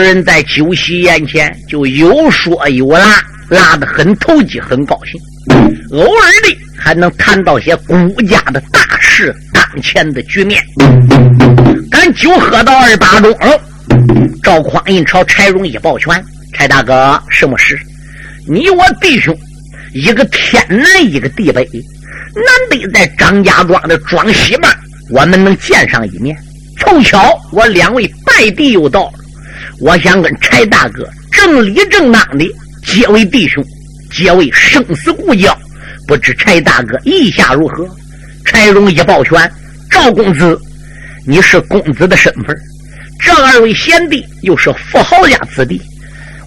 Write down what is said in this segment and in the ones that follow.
人在酒席宴前就有说有拉，拉得很投机，很高兴。偶尔的还能谈到些国家的大事、当前的局面。赶酒喝到二八钟，赵匡胤朝柴荣一抱拳：“柴大哥，什么事？你我弟兄一个天南，一个地北，难得在张家庄的庄西面，我们能见上一面。凑巧我两位拜弟又到了。”我想跟柴大哥正理正当的结为弟兄，结为生死故交，不知柴大哥意下如何？柴荣一抱拳：“赵公子，你是公子的身份，这二位贤弟又是富豪家子弟，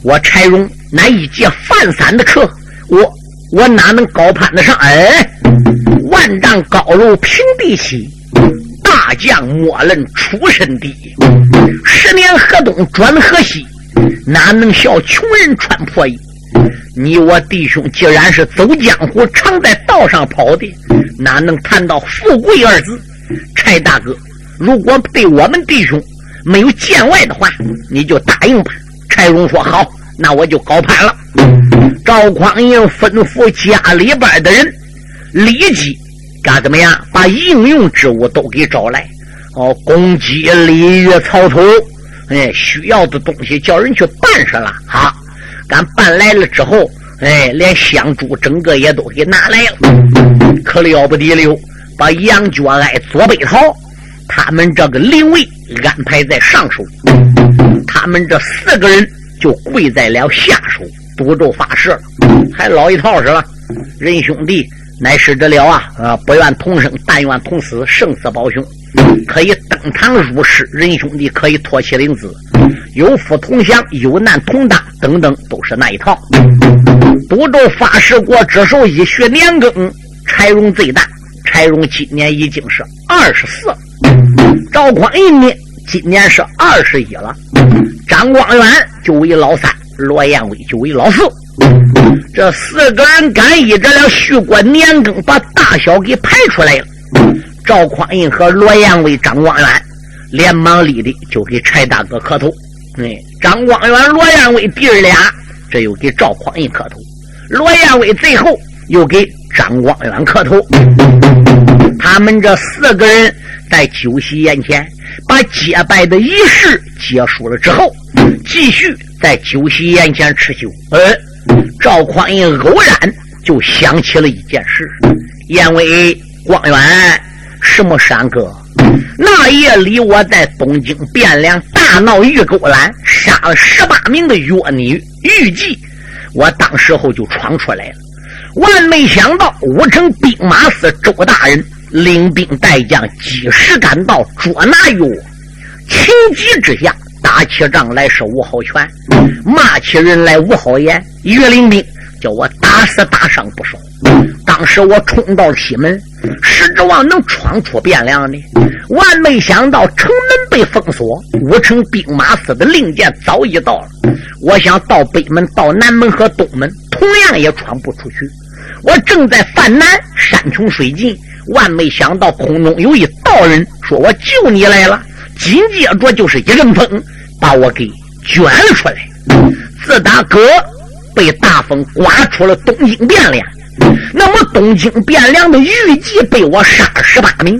我柴荣乃一介饭散的客，我我哪能高攀得上？哎，万丈高楼平地起。”大将莫论出身低，十年河东转河西，哪能笑穷人穿破衣？你我弟兄既然是走江湖，常在道上跑的，哪能谈到富贵二字？柴大哥，如果对我们弟兄没有见外的话，你就答应吧。柴荣说好，那我就高攀了。赵匡胤吩咐家里边的人立即。干怎么样？把应用之物都给找来，哦，公鸡、鲤鱼、草头，哎，需要的东西叫人去办上了。好，俺办来了之后，哎，连香烛整个也都给拿来了。可了不得了，把杨觉爱、左北桃他们这个灵位安排在上手，他们这四个人就跪在了下手，赌咒发誓了，还老一套是吧？仁兄弟。乃是这了啊！啊，不愿同生，但愿同死，生死保兄，可以登堂入室，仁兄弟可以托妻领子，有福同享，有难同当，等等，都是那一套。赌咒发誓过之手，一学年庚，柴荣最大。柴荣今年已经是二十四，赵匡胤呢，今年是二十一了，张光远就为老三，罗延威就为老四。这四个人干依着了续过年庚，把大小给排出来了。赵匡胤和罗延威、张光远连忙立的就给柴大哥磕头。哎，张光远、罗延威弟儿俩，这又给赵匡胤磕头。罗延威最后又给张光远磕头。他们这四个人在酒席宴前把结拜的仪式结束了之后，继续在酒席宴前吃酒。呃。赵匡胤偶然就想起了一件事：因为光远什么山哥，那夜里我在东京汴梁大闹玉钩栏，杀了十八名的越女玉妓，我当时候就闯出来了。万没想到，武城兵马司周大人领兵带将及时赶到，捉拿于我。情急之下。打起仗来是无好拳，骂起人来无好言。岳灵兵叫我打死打伤不少。当时我冲到西门，是指望能闯出汴梁呢，万没想到城门被封锁，武城兵马司的令箭早已到了。我想到北门、到南门和东门，同样也闯不出去。我正在犯难，山穷水尽，万没想到空中有一道人说：“我救你来了。”紧接着就是一阵风。把我给卷了出来。自打哥被大风刮出了东京汴梁，那么东京汴梁的御妓被我杀了十八名，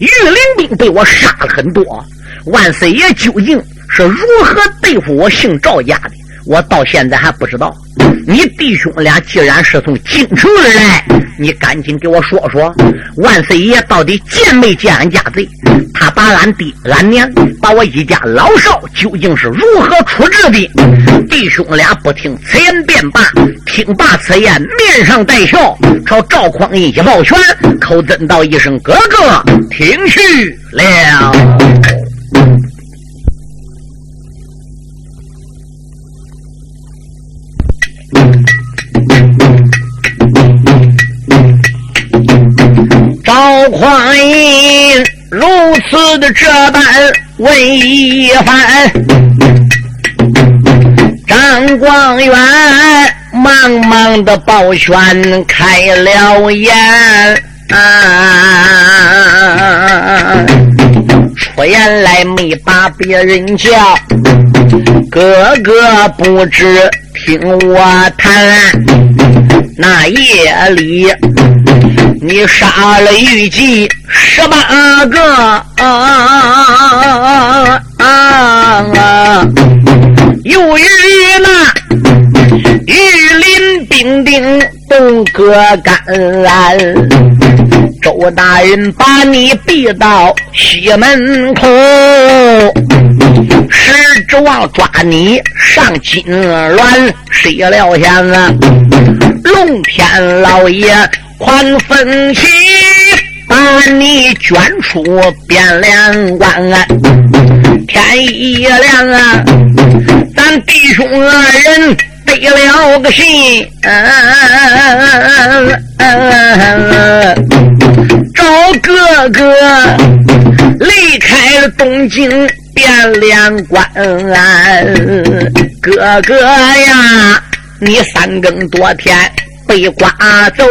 御林兵被我杀了很多。万岁爷究竟是如何对付我姓赵家的？我到现在还不知道。你弟兄俩既然是从京城而来，你赶紧给我说说，万岁爷到底见没见俺家贼？他把俺爹、俺娘，把我一家老少究竟是如何处置的？弟兄俩不听此言便罢，听罢此言，面上带笑，朝赵匡胤一抱拳，口尊道一声：“哥哥，听去了。”赵匡胤如此的这般问一番，张光远忙忙的抱拳开了言，出言来没把别人叫。哥哥不知听我谈，那夜里你杀了玉姬十八个啊啊！由于那玉林兵丁动戈干，周大人把你逼到西门口。是指望抓你上金銮，谁料想啊，龙天老爷宽分起，把你卷出汴梁关。天一亮啊，咱弟兄二人得了个信，找哥哥离开了东京。汴梁关，哥哥呀，你三更多天被刮走，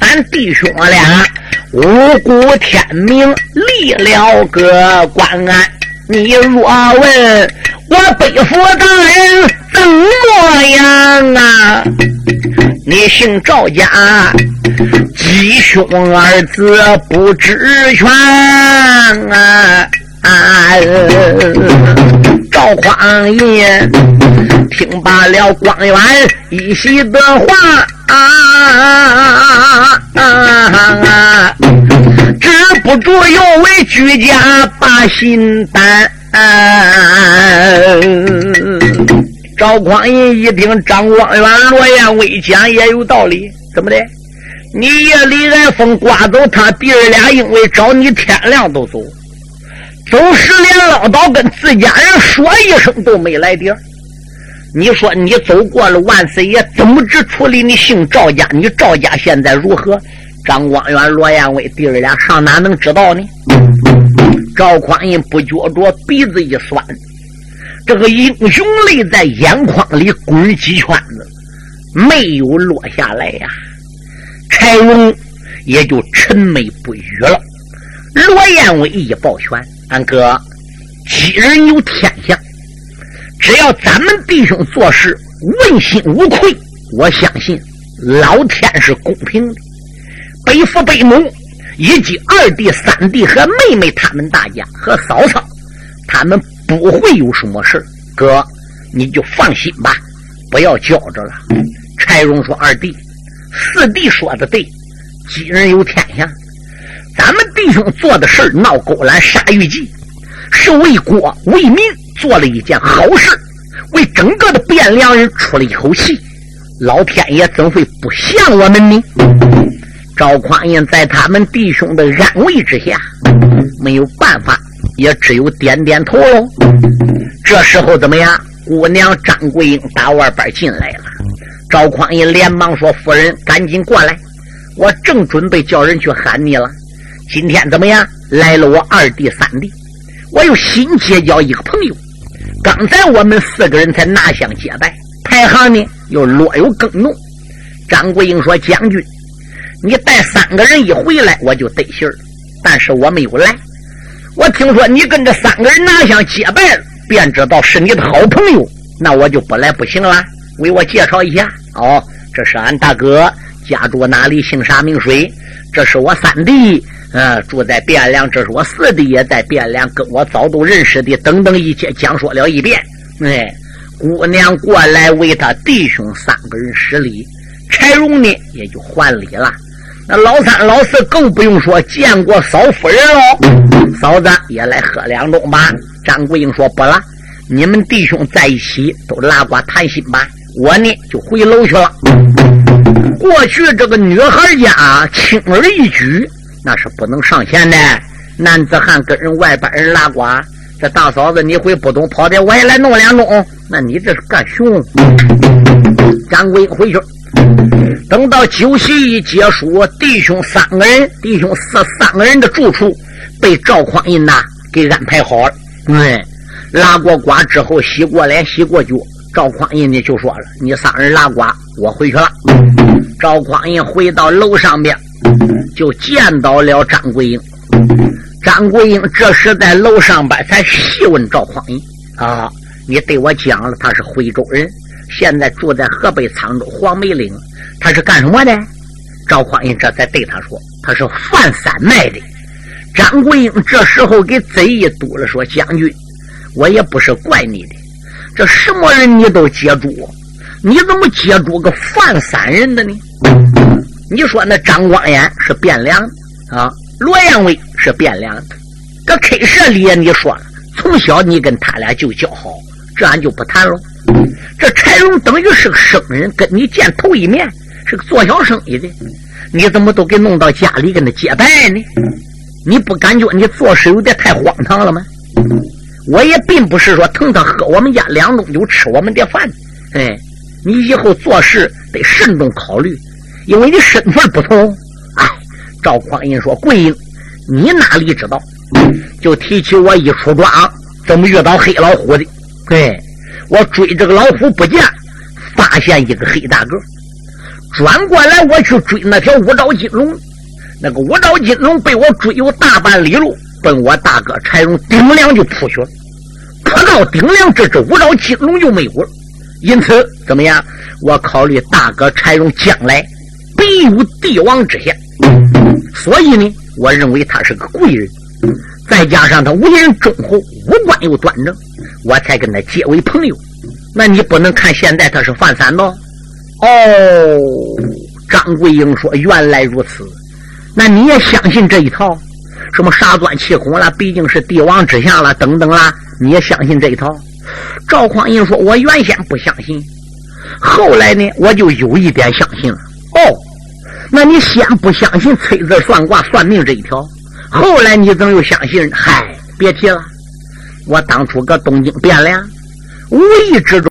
俺弟兄俩五谷天明立了个关。你若问我背负大人怎么样啊？你姓赵家，吉兄二字不知全啊！赵匡胤听罢了光远一席的话，啊啊啊啊，止不住又为居家把心担。赵匡胤一听张光远、罗延威讲也有道理，怎么的？你夜里挨风刮走他弟儿俩，因为找你天亮都走。走时连唠叨跟自家人说一声都没来电你说你走过了万岁爷怎么只处理你姓赵家？你赵家现在如何？张光远、罗延威弟儿俩上哪能知道呢？赵匡胤不觉着鼻子一酸，这个英雄泪在眼眶里滚几圈子，没有落下来呀。柴荣也就沉眉不语了。罗延威一抱拳。俺哥，吉人有天相，只要咱们弟兄做事问心无愧，我相信老天是公平的。北父北母以及二弟、三弟和妹妹他们大家和嫂嫂，他们不会有什么事哥，你就放心吧，不要觉着了。柴荣说：“二弟、四弟说的对，吉人有天相。”咱们弟兄做的事闹狗栏杀玉姬，是为国为民做了一件好事，为整个的汴梁人出了一口气。老天爷怎会不降我们呢？赵匡胤在他们弟兄的安慰之下，没有办法，也只有点点头喽。这时候怎么样？姑娘张桂英打外边进来了。赵匡胤连忙说：“夫人，赶紧过来，我正准备叫人去喊你了。”今天怎么样？来了我二弟三弟，我又新结交一个朋友。刚才我们四个人才拿香结拜，排行呢又略有更浓。张国英说：“将军，你带三个人一回来，我就得信儿。但是我没有来。我听说你跟这三个人拿香结拜了，便知道是你的好朋友。那我就不来不行了。为我介绍一下，哦，这是俺大哥，家住哪里，姓啥名谁？这是我三弟。”嗯，住在汴梁，这是我四弟也在汴梁，跟我早都认识的，等等一切讲说了一遍。哎，姑娘过来为他弟兄三个人施礼，柴荣呢也就还礼了。那老三老四更不用说，见过嫂夫人喽。嫂子也来喝两盅吧。张桂英说不了，你们弟兄在一起都拉呱谈心吧。我呢就回楼去了。过去这个女孩家轻而易举。那是不能上前的，男子汉跟人外边人拉呱，这大嫂子你会不懂，跑的我也来弄两盅，那你这是干熊？掌柜回去，等到酒席一结束，弟兄三个人，弟兄四三个人的住处被赵匡胤呐给安排好了。嗯，拉过呱之后，洗过脸，洗过脚，赵匡胤呢就说了：“你仨人拉呱，我回去了。”赵匡胤回到楼上边。就见到了张桂英，张桂英这时在楼上边才细问赵匡胤：“啊，你对我讲了，他是徽州人，现在住在河北沧州黄梅岭，他是干什么的？赵匡胤这才对他说：“他是贩散卖的。”张桂英这时候给贼一堵了，说：“将军，我也不是怪你的，这什么人你都接住，你怎么接住个贩散人的呢？你说那张光彦是汴梁啊，罗延威是汴梁的，搁 K 社里你说了，从小你跟他俩就交好，这俺就不谈了。这柴荣等于是个生人，跟你见头一面，是个做小生意的，你怎么都给弄到家里跟他结拜呢？”你不感觉你做事有点太荒唐了吗？我也并不是说疼他喝我们家两盅酒吃我们的饭，哎，你以后做事得慎重考虑，因为你身份不同。哎，赵匡胤说：“桂英，你哪里知道？就提起我一出庄，怎么遇到黑老虎的？对，我追这个老虎不见，发现一个黑大个，转过来我去追那条五爪金龙。”那个五爪金龙被我追有大半里路，奔我大哥柴荣顶梁就扑去了。扑到顶梁，这只五爪金龙就没有了。因此，怎么样？我考虑大哥柴荣将来必有帝王之相，所以呢，我认为他是个贵人。再加上他为人忠厚，五官又端正，我才跟他结为朋友。那你不能看现在他是犯三道。哦，张桂英说：“原来如此。”那你也相信这一套？什么杀钻气孔了，毕竟是帝王之相了，等等啦，你也相信这一套？赵匡胤说：“我原先不相信，后来呢，我就有一点相信了。”哦，那你先不相信崔字算卦算命这一条，后来你怎么又相信？嗨，别提了，我当初搁东京汴梁，无意之中。